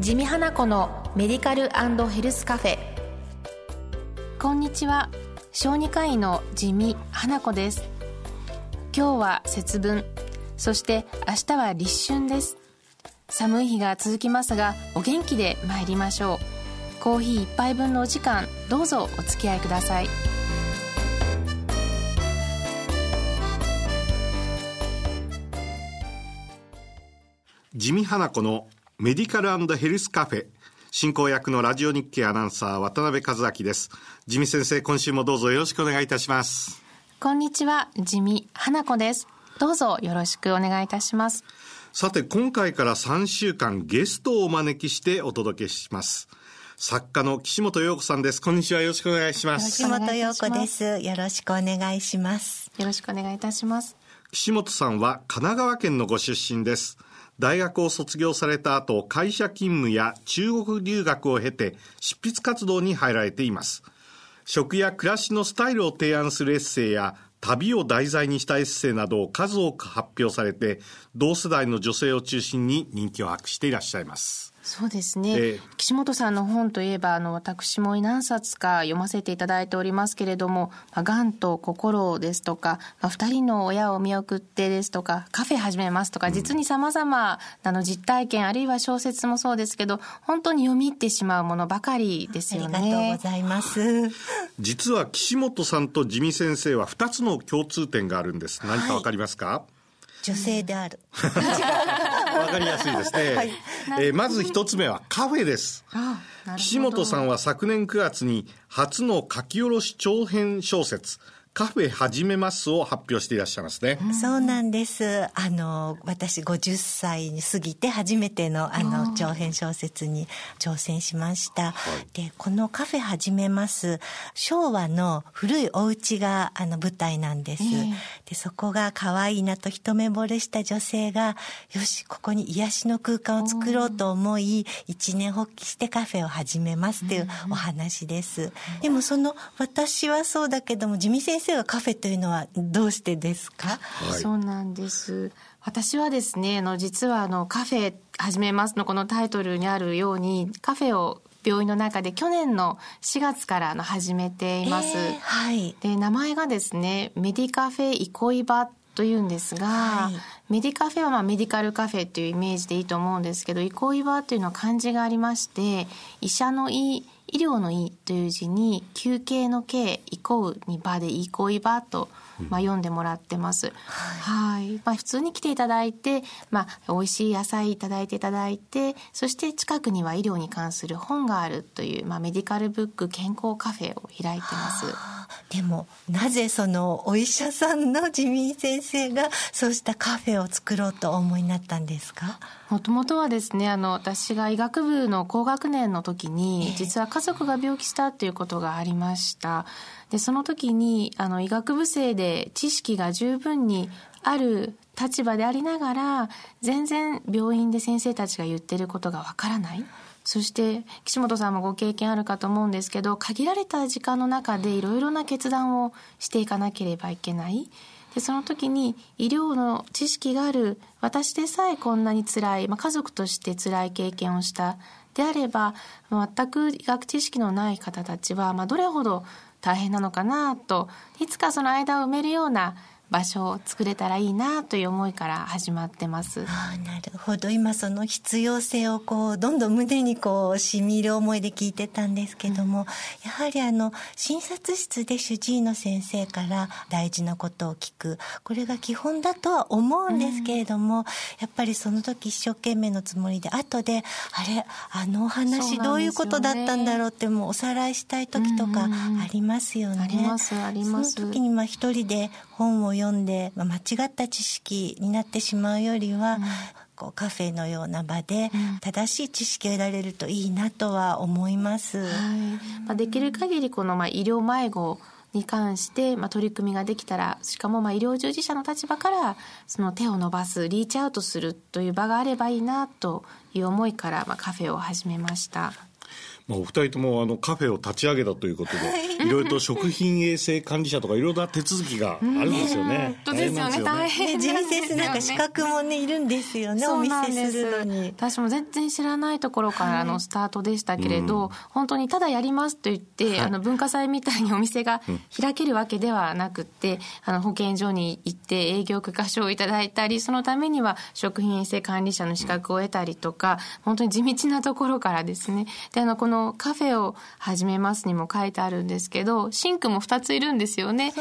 地味花子のメディカルヘルスカフェ。こんにちは。小児科医の地味花子です。今日は節分。そして明日は立春です。寒い日が続きますがお元気で参りましょう。コーヒー一杯分のお時間どうぞお付き合いください。地味花子のメディカルヘルスカフェ。進行役のラジオ日経アナウンサー渡辺和明です。地味先生今週もどうぞよろしくお願いいたします。こんにちは。地味花子です。どうぞよろしくお願いいたします。さて今回から3週間ゲストをお招きしてお届けします。作家の岸本陽子さんです。こんにちは。よろしくお願いします。岸本陽子です。よろしくお願いします。よろしくお願いいたします。岸本さんは神奈川県のご出身です大学を卒業された後、会社勤務や中国留学を経て執筆活動に入られています。食や暮らしのスタイルを提案するエッセイや旅を題材にしたエッセイなどを数多く発表されて、同世代の女性を中心に人気を博していらっしゃいます。そうですね、えー、岸本さんの本といえばあの私も何冊か読ませていただいておりますけれども「まあ、がんと心」ですとか「まあ、2人の親を見送って」ですとか「カフェ始めます」とか、実にさまざまなの実体験あるいは小説もそうですけど本当に読み入ってしまうものばかりですよね。ありがとうございます。実は岸本さんと地味先生は2つの共通点があるんです。何かわかりますか、はい。女性である。わかりやすいですね。はい、えー、まず一つ目はカフェです。岸本さんは昨年9月に初の書き下ろし長編小説、カフェ始めますを発表していらっしゃいますね。そうなんです。あの、私50歳に過ぎて初めてのあの長編小説に挑戦しました。はい、で、このカフェ始めます、昭和の古いお家があの舞台なんです。えー、で、そこが可愛いなと一目惚れした女性が、よし、ここに癒しの空間を作ろうと思い、一年発起してカフェを始めますっていうお話です。でもその、私はそうだけども、地味先生はカフェというのはどうしてですか、はい、そうなんです。私はですねあの実はあのカフェ始めますのこのタイトルにあるようにカフェを病院の中で去年の4月からの始めています、えー、はい、で名前がですねメディカフェ憩い場というんですが、はい、メディカフェはまあメディカルカフェっていうイメージでいいと思うんですけど憩い場っていうのは漢字がありまして医者の医医療の医という字に休憩の憩憩うに場で憩い場とまあ、読んでもらってます。はい。まあ、普通に来ていただいて、まあ、美味しい野菜いただいていただいて、そして近くには医療に関する本があるという、まあ、メディカルブック健康カフェを開いてます。でも、なぜそのお医者さんの地味先生がそうしたカフェを作ろうとお思いになったんですか？もともとはですね、あの、私が医学部の高学年の時に、実は家族が病気したっていうことがありました。でその時にあの医学部生で知識が十分にある立場でありながら全然病院で先生たちが言ってることがわからない。そして岸本さんもご経験あるかと思うんですけど限られた時間の中でいろいろな決断をしていかなければいけない。でその時に医療の知識がある。私でさえこんなに辛い、まあ、家族として辛い経験をしたであれば全く医学知識のない方たちは、まあ、どれほど大変なのかなといつかその間を埋めるような場所を作れたらいいなという思いから始まってます。あなるほど今その必要性をこうどんどん胸にこうしみる思いで聞いてたんですけども、うん、やはりあの診察室で主治医の先生から大事なことを聞くこれが基本だとは思うんですけれども、うん、やっぱりその時一生懸命のつもりで後であれあのお話どういうことだったんだろうってもうおさらいしたい時とかありますよね。ありますあります。その時にまあ一人で本を読んで、まあ、間違った知識になってしまうよりは、うん、こうカフェのような場で正しい知識を得られるといいなとは思います。はいまあ、できる限りこのまあ医療迷子に関して、まあ、取り組みができたらしかもまあ医療従事者の立場からその手を伸ばすリーチアウトするという場があればいいなという思いから、まあ、カフェを始めました。まあ、お二人ともあのカフェを立ち上げたということで、い。ろいろと食品衛生管理者とかいろいろな手続きがあるんですよね。本当ですよね、大変ね。人先生なんか資格もね、いるんですよね、お店するのに。私も全然知らないところからのスタートでしたけれど、はい、本当にただやりますと言って、はい、あの文化祭みたいにお店が開けるわけではなくて、あの保健所に行って営業許可証をいただいたり、そのためには食品衛生管理者の資格を得たりとか、本当に地道なところからですね。で、あの、このカフェを始めますにも書いてあるんですけど、シンクも2ついるんですよね。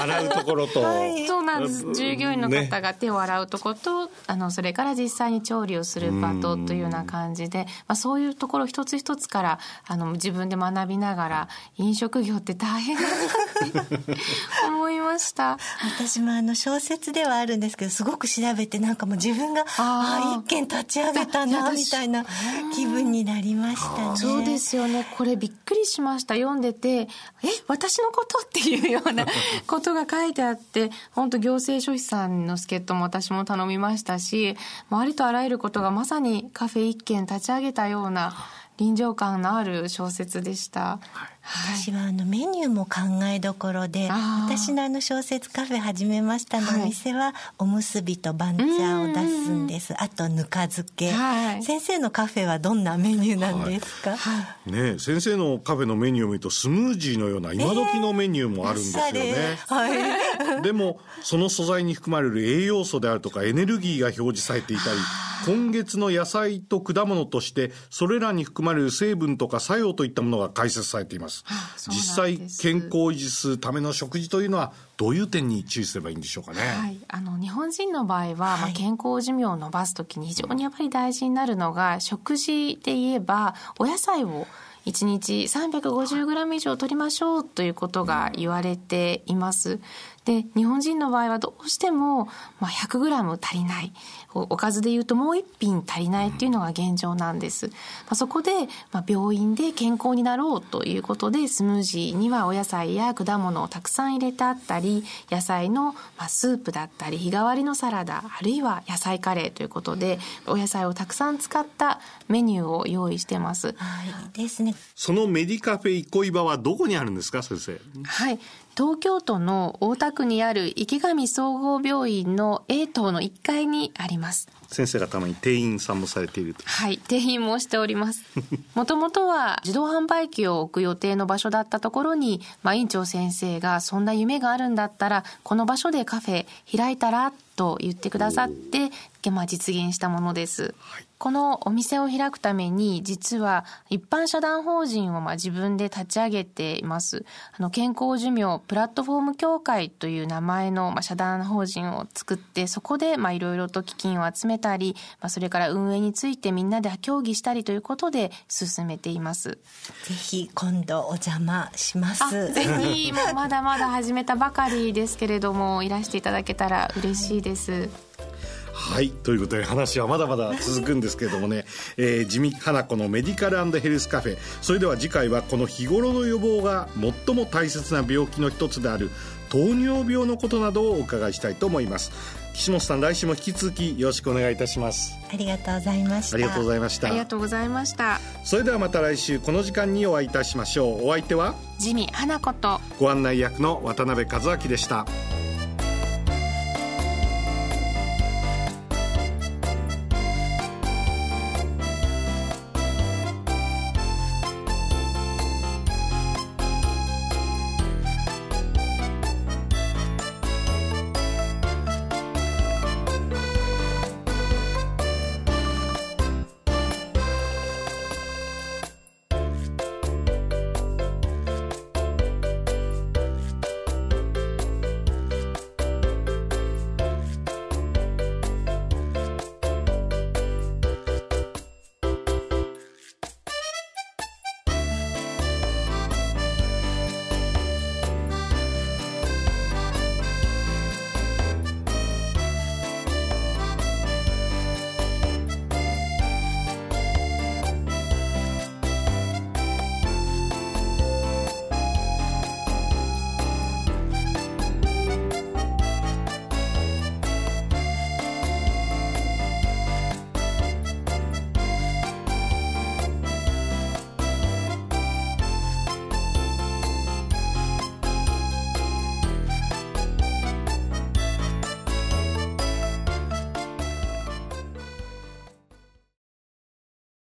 洗うところと。はい、そうなんです。従業員の方が手を洗うところと、ね、あの、それから実際に調理をする場とというような感じで、まあ、そういうところ一つ一つから、あの、自分で学びながら、飲食業って大変だなって 思いました。私もあの、小説ではあるんですけど、すごく調べて、なんかもう自分が、ああ、一軒立ち上げたな、みたいな気分になりましたね。そうですよね。これびっくりしました。読んでて、え、私のことっていうような ことが書いてあって、本当行政書士さんの助っ人も私も頼みましたし、ありとあらゆることがまさにカフェ一軒立ち上げたような臨場感のある小説でした。はい。私はあのメニューも考えどころで私のあの小説カフェ始めましたのお店はおむすびと番茶を出すんです。あとぬか漬け、はい、先生のカフェはどんなメニューなんですか、はい、ね先生のカフェのメニューを見るとスムージーのような今時のメニューもあるんですよね、えー、はい、でもその素材に含まれる栄養素であるとかエネルギーが表示されていたり今月の野菜と果物としてそれらに含まれる成分とか作用といったものが解説されています。実際健康を維持するための食事というのはどういう点に注意すればいいんでしょうかね。はい、あの日本人の場合は、まあ、健康寿命を伸ばすときに非常にやっぱり大事になるのが、食事で言えばお野菜を1日 350g 以上取りましょうということが言われています。で日本人の場合はどうしても、まあ、100g 足りないおかずでいうともう一品足りないっていうのが現状なんです、まあ、そこで、まあ、病院で健康になろうということでスムージーにはお野菜や果物をたくさん入れてあったり野菜の、まあ、スープだったり日替わりのサラダあるいは野菜カレーということでお野菜をたくさん使ったメニューを用意してます。はい、ですね。そのメディカフェ憩い場はどこにあるんですか先生？はい。東京都の大田区にある池上総合病院の A 棟の1階にあります。先生がたまに店員さんもされているはい、店員もしております。もともとは自動販売機を置く予定の場所だったところに、まあ、院長先生がそんな夢があるんだったら、この場所でカフェ開いたらと言ってくださって、まあ、実現したものです。はいこのお店を開くために実は一般社団法人をまあ自分で立ち上げています。あの健康寿命プラットフォーム協会という名前のまあ社団法人を作ってそこでまあいろいろと基金を集めたり、まあ、それから運営についてみんなで協議したりということで進めています。ぜひ今度お邪魔します。ぜひもうまだまだ始めたばかりですけれどもいらしていただけたら嬉しいです。はい。ということで話はまだまだ続くんですけれどもね、えー、地味花子のメディカルヘルスカフェ。それでは次回はこの日頃の予防が最も大切な病気の一つである糖尿病のことなどをお伺いしたいと思います。岸本さん来週も引き続きよろしくお願いいたします。ありがとうございました。ありがとうございました。ありがとうございました。それではまた来週この時間にお会いいたしましょう。お相手は？地味花子と。ご案内役の渡辺和明でした